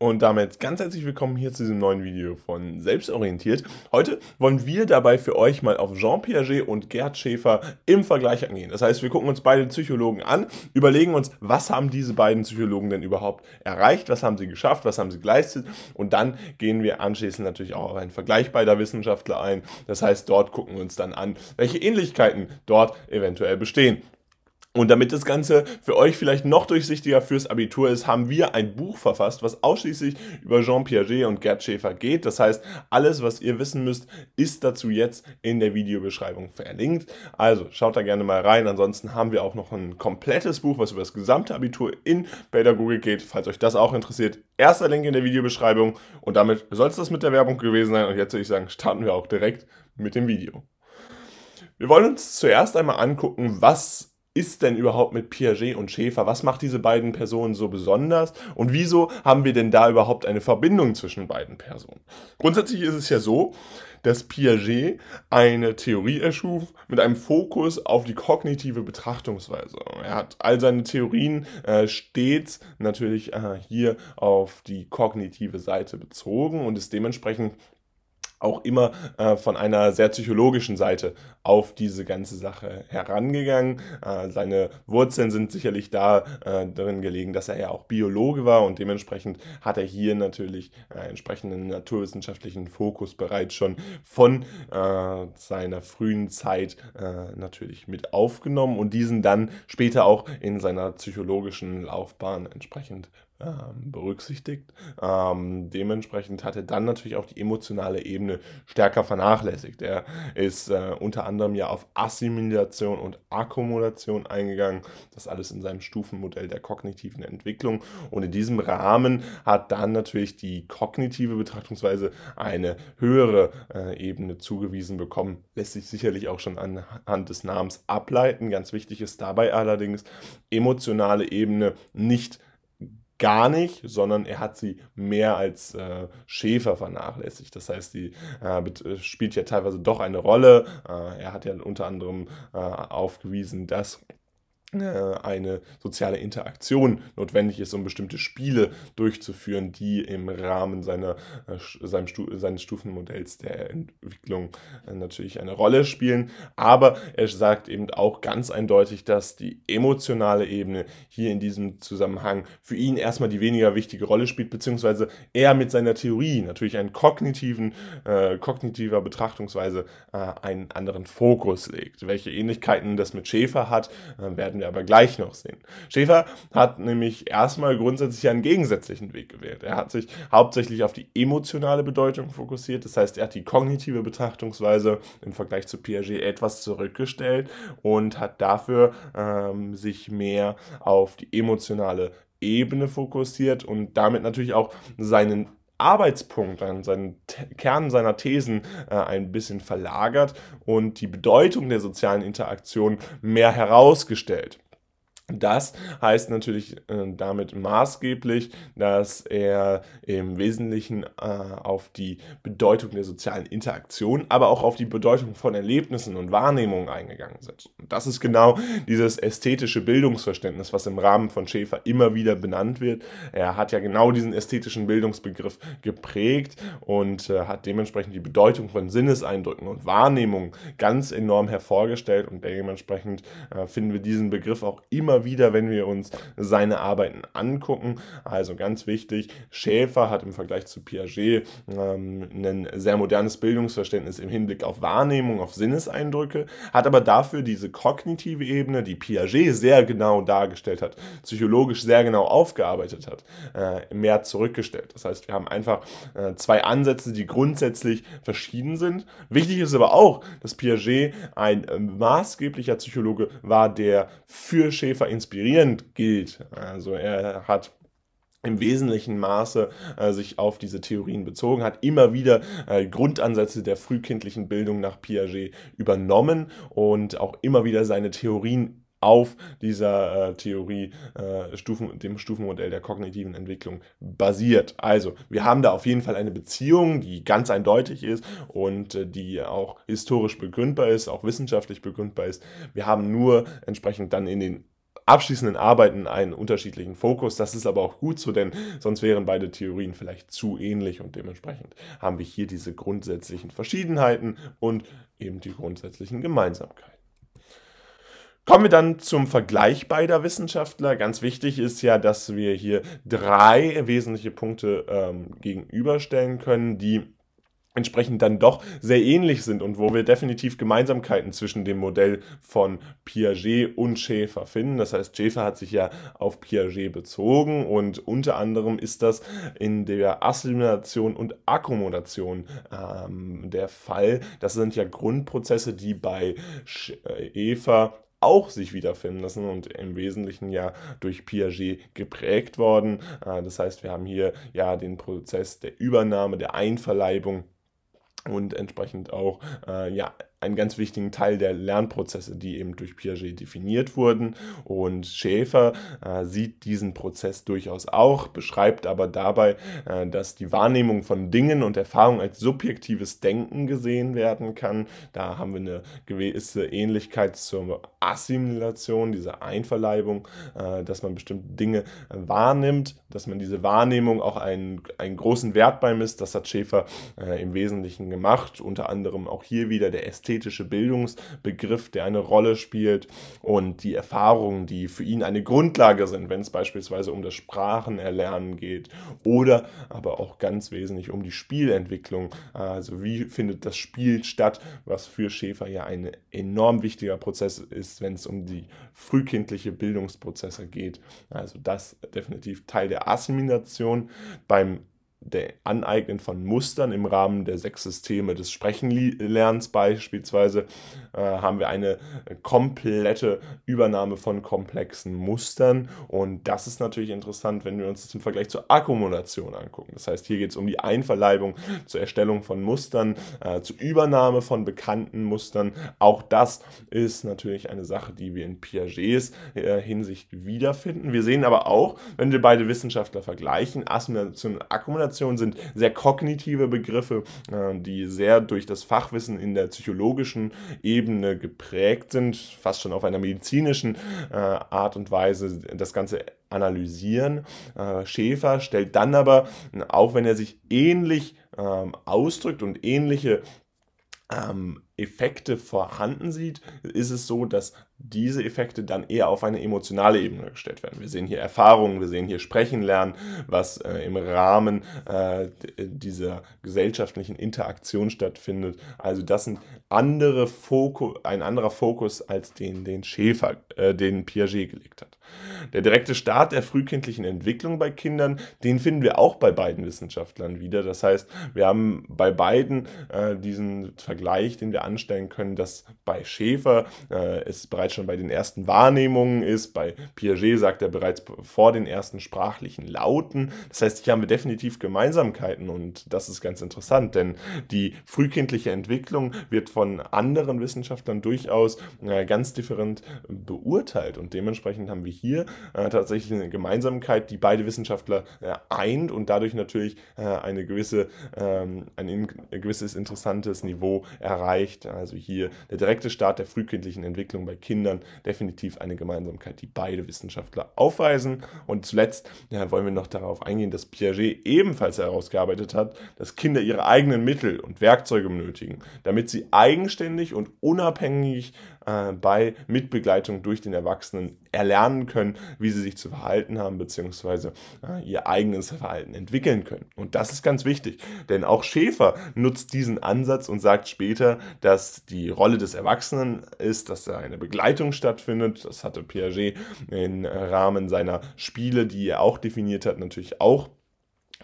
Und damit ganz herzlich willkommen hier zu diesem neuen Video von Selbstorientiert. Heute wollen wir dabei für euch mal auf Jean Piaget und Gerd Schäfer im Vergleich angehen. Das heißt, wir gucken uns beide Psychologen an, überlegen uns, was haben diese beiden Psychologen denn überhaupt erreicht, was haben sie geschafft, was haben sie geleistet und dann gehen wir anschließend natürlich auch auf einen Vergleich beider Wissenschaftler ein. Das heißt, dort gucken wir uns dann an, welche Ähnlichkeiten dort eventuell bestehen. Und damit das Ganze für euch vielleicht noch durchsichtiger fürs Abitur ist, haben wir ein Buch verfasst, was ausschließlich über Jean Piaget und Gerd Schäfer geht. Das heißt, alles, was ihr wissen müsst, ist dazu jetzt in der Videobeschreibung verlinkt. Also schaut da gerne mal rein. Ansonsten haben wir auch noch ein komplettes Buch, was über das gesamte Abitur in Pädagogik geht, falls euch das auch interessiert. Erster Link in der Videobeschreibung. Und damit soll es das mit der Werbung gewesen sein. Und jetzt würde ich sagen, starten wir auch direkt mit dem Video. Wir wollen uns zuerst einmal angucken, was ist denn überhaupt mit Piaget und Schäfer? Was macht diese beiden Personen so besonders? Und wieso haben wir denn da überhaupt eine Verbindung zwischen beiden Personen? Grundsätzlich ist es ja so, dass Piaget eine Theorie erschuf mit einem Fokus auf die kognitive Betrachtungsweise. Er hat all seine Theorien äh, stets natürlich äh, hier auf die kognitive Seite bezogen und ist dementsprechend auch immer äh, von einer sehr psychologischen Seite auf diese ganze Sache herangegangen. Äh, seine Wurzeln sind sicherlich da äh, drin gelegen, dass er ja auch Biologe war und dementsprechend hat er hier natürlich äh, entsprechenden naturwissenschaftlichen Fokus bereits schon von äh, seiner frühen Zeit äh, natürlich mit aufgenommen und diesen dann später auch in seiner psychologischen Laufbahn entsprechend ähm, berücksichtigt. Ähm, dementsprechend hat er dann natürlich auch die emotionale Ebene stärker vernachlässigt. Er ist äh, unter anderem ja auf Assimilation und Akkumulation eingegangen. Das alles in seinem Stufenmodell der kognitiven Entwicklung. Und in diesem Rahmen hat dann natürlich die kognitive Betrachtungsweise eine höhere äh, Ebene zugewiesen bekommen. Lässt sich sicherlich auch schon anhand des Namens ableiten. Ganz wichtig ist dabei allerdings emotionale Ebene nicht gar nicht, sondern er hat sie mehr als äh, Schäfer vernachlässigt. Das heißt, die äh, äh spielt ja teilweise doch eine Rolle. Äh, er hat ja unter anderem äh, aufgewiesen, dass eine soziale Interaktion notwendig ist, um bestimmte Spiele durchzuführen, die im Rahmen seiner, äh, seines Stufenmodells der Entwicklung äh, natürlich eine Rolle spielen. Aber er sagt eben auch ganz eindeutig, dass die emotionale Ebene hier in diesem Zusammenhang für ihn erstmal die weniger wichtige Rolle spielt, beziehungsweise er mit seiner Theorie natürlich einen kognitiven, äh, kognitiver Betrachtungsweise äh, einen anderen Fokus legt. Welche Ähnlichkeiten das mit Schäfer hat, äh, werden werden wir aber gleich noch sehen. Schäfer hat nämlich erstmal grundsätzlich einen gegensätzlichen Weg gewählt. Er hat sich hauptsächlich auf die emotionale Bedeutung fokussiert, das heißt, er hat die kognitive Betrachtungsweise im Vergleich zu Piaget etwas zurückgestellt und hat dafür ähm, sich mehr auf die emotionale Ebene fokussiert und damit natürlich auch seinen Arbeitspunkt, an seinen Kern seiner Thesen äh, ein bisschen verlagert und die Bedeutung der sozialen Interaktion mehr herausgestellt. Das heißt natürlich äh, damit maßgeblich, dass er im Wesentlichen äh, auf die Bedeutung der sozialen Interaktion, aber auch auf die Bedeutung von Erlebnissen und Wahrnehmungen eingegangen sind. Und das ist genau dieses ästhetische Bildungsverständnis, was im Rahmen von Schäfer immer wieder benannt wird. Er hat ja genau diesen ästhetischen Bildungsbegriff geprägt und äh, hat dementsprechend die Bedeutung von Sinneseindrücken und Wahrnehmungen ganz enorm hervorgestellt und dementsprechend äh, finden wir diesen Begriff auch immer wieder, wenn wir uns seine Arbeiten angucken. Also ganz wichtig, Schäfer hat im Vergleich zu Piaget ähm, ein sehr modernes Bildungsverständnis im Hinblick auf Wahrnehmung, auf Sinneseindrücke, hat aber dafür diese kognitive Ebene, die Piaget sehr genau dargestellt hat, psychologisch sehr genau aufgearbeitet hat, äh, mehr zurückgestellt. Das heißt, wir haben einfach äh, zwei Ansätze, die grundsätzlich verschieden sind. Wichtig ist aber auch, dass Piaget ein äh, maßgeblicher Psychologe war, der für Schäfer inspirierend gilt. Also er hat im wesentlichen Maße äh, sich auf diese Theorien bezogen, hat immer wieder äh, Grundansätze der frühkindlichen Bildung nach Piaget übernommen und auch immer wieder seine Theorien auf dieser äh, Theorie, äh, Stufen, dem Stufenmodell der kognitiven Entwicklung basiert. Also, wir haben da auf jeden Fall eine Beziehung, die ganz eindeutig ist und äh, die auch historisch begründbar ist, auch wissenschaftlich begründbar ist. Wir haben nur entsprechend dann in den abschließenden Arbeiten einen unterschiedlichen Fokus. Das ist aber auch gut so, denn sonst wären beide Theorien vielleicht zu ähnlich und dementsprechend haben wir hier diese grundsätzlichen Verschiedenheiten und eben die grundsätzlichen Gemeinsamkeiten. Kommen wir dann zum Vergleich beider Wissenschaftler. Ganz wichtig ist ja, dass wir hier drei wesentliche Punkte ähm, gegenüberstellen können, die entsprechend dann doch sehr ähnlich sind und wo wir definitiv Gemeinsamkeiten zwischen dem Modell von Piaget und Schäfer finden. Das heißt, Schäfer hat sich ja auf Piaget bezogen und unter anderem ist das in der Assimilation und Akkommodation ähm, der Fall. Das sind ja Grundprozesse, die bei Schäfer auch sich wiederfinden lassen und im Wesentlichen ja durch Piaget geprägt worden. Äh, das heißt, wir haben hier ja den Prozess der Übernahme, der Einverleibung und entsprechend auch äh, ja, einen ganz wichtigen Teil der Lernprozesse, die eben durch Piaget definiert wurden. Und Schäfer äh, sieht diesen Prozess durchaus auch, beschreibt aber dabei, äh, dass die Wahrnehmung von Dingen und Erfahrungen als subjektives Denken gesehen werden kann. Da haben wir eine gewisse Ähnlichkeit zur Assimilation, dieser Einverleibung, äh, dass man bestimmte Dinge wahrnimmt, dass man diese Wahrnehmung auch einen, einen großen Wert beimisst. Das hat Schäfer äh, im Wesentlichen gemacht, unter anderem auch hier wieder der Ästhetik ästhetische Bildungsbegriff, der eine Rolle spielt und die Erfahrungen, die für ihn eine Grundlage sind, wenn es beispielsweise um das Sprachenerlernen geht oder aber auch ganz wesentlich um die Spielentwicklung. Also wie findet das Spiel statt, was für Schäfer ja ein enorm wichtiger Prozess ist, wenn es um die frühkindliche Bildungsprozesse geht. Also das definitiv Teil der Assimilation. Beim der Aneignen von Mustern im Rahmen der sechs Systeme des Sprechenlernens beispielsweise äh, haben wir eine komplette Übernahme von komplexen Mustern und das ist natürlich interessant, wenn wir uns das im Vergleich zur Akkumulation angucken. Das heißt, hier geht es um die Einverleibung zur Erstellung von Mustern, äh, zur Übernahme von bekannten Mustern. Auch das ist natürlich eine Sache, die wir in Piagets äh, Hinsicht wiederfinden. Wir sehen aber auch, wenn wir beide Wissenschaftler vergleichen, Assimilation und Akkumulation, Kommunikation sind sehr kognitive Begriffe, äh, die sehr durch das Fachwissen in der psychologischen Ebene geprägt sind, fast schon auf einer medizinischen äh, Art und Weise das Ganze analysieren. Äh, Schäfer stellt dann aber, auch wenn er sich ähnlich ähm, ausdrückt und ähnliche ähm, Effekte vorhanden sieht, ist es so, dass diese Effekte dann eher auf eine emotionale Ebene gestellt werden. Wir sehen hier Erfahrungen, wir sehen hier Sprechen lernen, was äh, im Rahmen äh, dieser gesellschaftlichen Interaktion stattfindet. Also das sind andere Fokus, ein anderer Fokus als den, den Schäfer, äh, den Piaget gelegt hat. Der direkte Start der frühkindlichen Entwicklung bei Kindern, den finden wir auch bei beiden Wissenschaftlern wieder. Das heißt, wir haben bei beiden äh, diesen Vergleich, den wir anstellen können, dass bei Schäfer äh, es bereits schon bei den ersten Wahrnehmungen ist. Bei Piaget sagt er bereits vor den ersten sprachlichen Lauten. Das heißt, hier haben wir definitiv Gemeinsamkeiten und das ist ganz interessant, denn die frühkindliche Entwicklung wird von anderen Wissenschaftlern durchaus äh, ganz different beurteilt und dementsprechend haben wir hier äh, tatsächlich eine Gemeinsamkeit, die beide Wissenschaftler äh, eint und dadurch natürlich äh, eine gewisse, ähm, ein, in, ein gewisses interessantes Niveau erreicht. Also hier der direkte Start der frühkindlichen Entwicklung bei Kindern definitiv eine Gemeinsamkeit, die beide Wissenschaftler aufweisen. Und zuletzt ja, wollen wir noch darauf eingehen, dass Piaget ebenfalls herausgearbeitet hat, dass Kinder ihre eigenen Mittel und Werkzeuge benötigen, damit sie eigenständig und unabhängig äh, bei Mitbegleitung durch den Erwachsenen erlernen können, wie sie sich zu verhalten haben, beziehungsweise äh, ihr eigenes Verhalten entwickeln können. Und das ist ganz wichtig, denn auch Schäfer nutzt diesen Ansatz und sagt später, dass die Rolle des Erwachsenen ist, dass da eine Begleitung stattfindet. Das hatte Piaget im Rahmen seiner Spiele, die er auch definiert hat, natürlich auch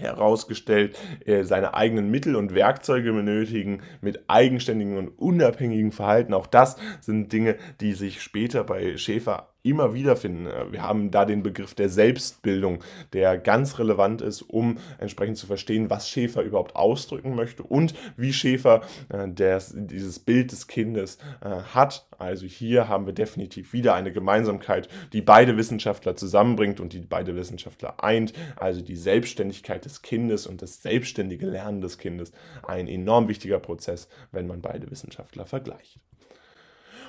herausgestellt, äh, seine eigenen Mittel und Werkzeuge benötigen mit eigenständigem und unabhängigem Verhalten. Auch das sind Dinge, die sich später bei Schäfer immer wieder finden. Äh, wir haben da den Begriff der Selbstbildung, der ganz relevant ist, um entsprechend zu verstehen, was Schäfer überhaupt ausdrücken möchte und wie Schäfer äh, des, dieses Bild des Kindes äh, hat. Also hier haben wir definitiv wieder eine Gemeinsamkeit, die beide Wissenschaftler zusammenbringt und die beide Wissenschaftler eint. Also die Selbstständigkeit des Kindes und das selbstständige Lernen des Kindes. Ein enorm wichtiger Prozess, wenn man beide Wissenschaftler vergleicht.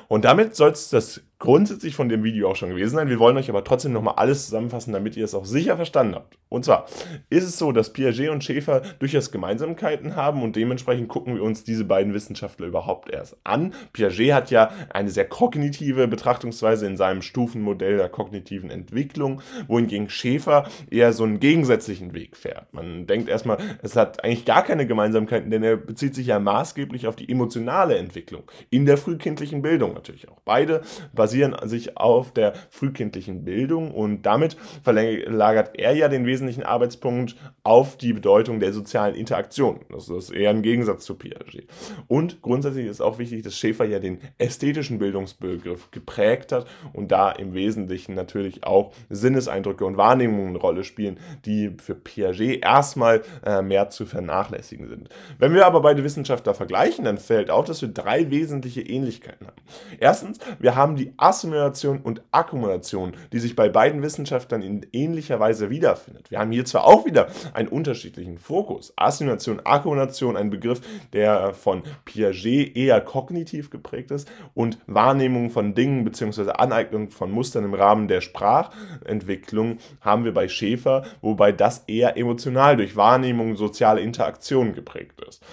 Und damit soll es das grundsätzlich von dem Video auch schon gewesen sein. Wir wollen euch aber trotzdem nochmal alles zusammenfassen, damit ihr es auch sicher verstanden habt. Und zwar ist es so, dass Piaget und Schäfer durchaus Gemeinsamkeiten haben und dementsprechend gucken wir uns diese beiden Wissenschaftler überhaupt erst an. Piaget hat ja eine sehr kognitive Betrachtungsweise in seinem Stufenmodell der kognitiven Entwicklung, wohingegen Schäfer eher so einen gegensätzlichen Weg fährt. Man denkt erstmal, es hat eigentlich gar keine Gemeinsamkeiten, denn er bezieht sich ja maßgeblich auf die emotionale Entwicklung in der frühkindlichen Bildung natürlich auch. Beide basieren sich auf der frühkindlichen Bildung und damit verlagert er ja den wesentlichen Arbeitspunkt auf die Bedeutung der sozialen Interaktion. Das ist eher ein Gegensatz zu Piaget. Und grundsätzlich ist auch wichtig, dass Schäfer ja den ästhetischen Bildungsbegriff geprägt hat und da im Wesentlichen natürlich auch Sinneseindrücke und Wahrnehmungen eine Rolle spielen, die für Piaget erstmal äh, mehr zu vernachlässigen sind. Wenn wir aber beide Wissenschaftler vergleichen, dann fällt auf, dass wir drei wesentliche Ähnlichkeiten haben. Erstens, wir haben die Assimilation und Akkumulation, die sich bei beiden Wissenschaftlern in ähnlicher Weise wiederfindet. Wir haben hier zwar auch wieder einen unterschiedlichen Fokus. Assimilation, Akkumulation, ein Begriff, der von Piaget eher kognitiv geprägt ist und Wahrnehmung von Dingen bzw. Aneignung von Mustern im Rahmen der Sprachentwicklung haben wir bei Schäfer, wobei das eher emotional durch Wahrnehmung, soziale Interaktion geprägt ist.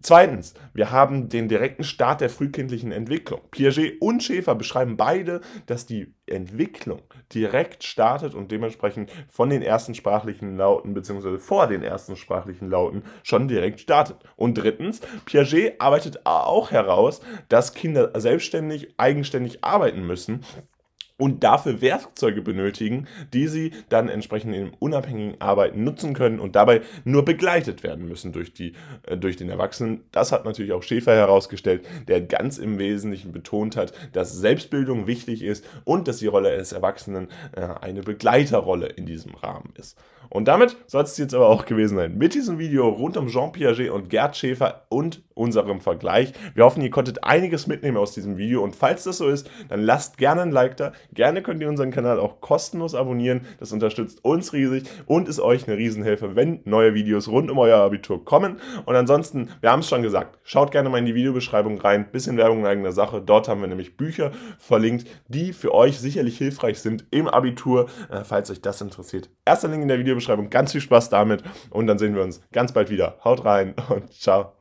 Zweitens, wir haben den direkten Start der frühkindlichen Entwicklung. Piaget und Schäfer beschreiben beide, dass die Entwicklung direkt startet und dementsprechend von den ersten sprachlichen Lauten bzw. vor den ersten sprachlichen Lauten schon direkt startet. Und drittens, Piaget arbeitet auch heraus, dass Kinder selbstständig, eigenständig arbeiten müssen und dafür Werkzeuge benötigen, die sie dann entsprechend im unabhängigen Arbeiten nutzen können und dabei nur begleitet werden müssen durch, die, äh, durch den Erwachsenen. Das hat natürlich auch Schäfer herausgestellt, der ganz im Wesentlichen betont hat, dass Selbstbildung wichtig ist und dass die Rolle des Erwachsenen äh, eine Begleiterrolle in diesem Rahmen ist. Und damit soll es jetzt aber auch gewesen sein mit diesem Video rund um Jean Piaget und Gerd Schäfer und unserem Vergleich. Wir hoffen, ihr konntet einiges mitnehmen aus diesem Video und falls das so ist, dann lasst gerne ein Like da. Gerne könnt ihr unseren Kanal auch kostenlos abonnieren. Das unterstützt uns riesig und ist euch eine Riesenhilfe, wenn neue Videos rund um euer Abitur kommen. Und ansonsten, wir haben es schon gesagt, schaut gerne mal in die Videobeschreibung rein. Bisschen Werbung in eigener Sache. Dort haben wir nämlich Bücher verlinkt, die für euch sicherlich hilfreich sind im Abitur, äh, falls euch das interessiert. Erster Link in der Videobeschreibung. Ganz viel Spaß damit und dann sehen wir uns ganz bald wieder. Haut rein und ciao.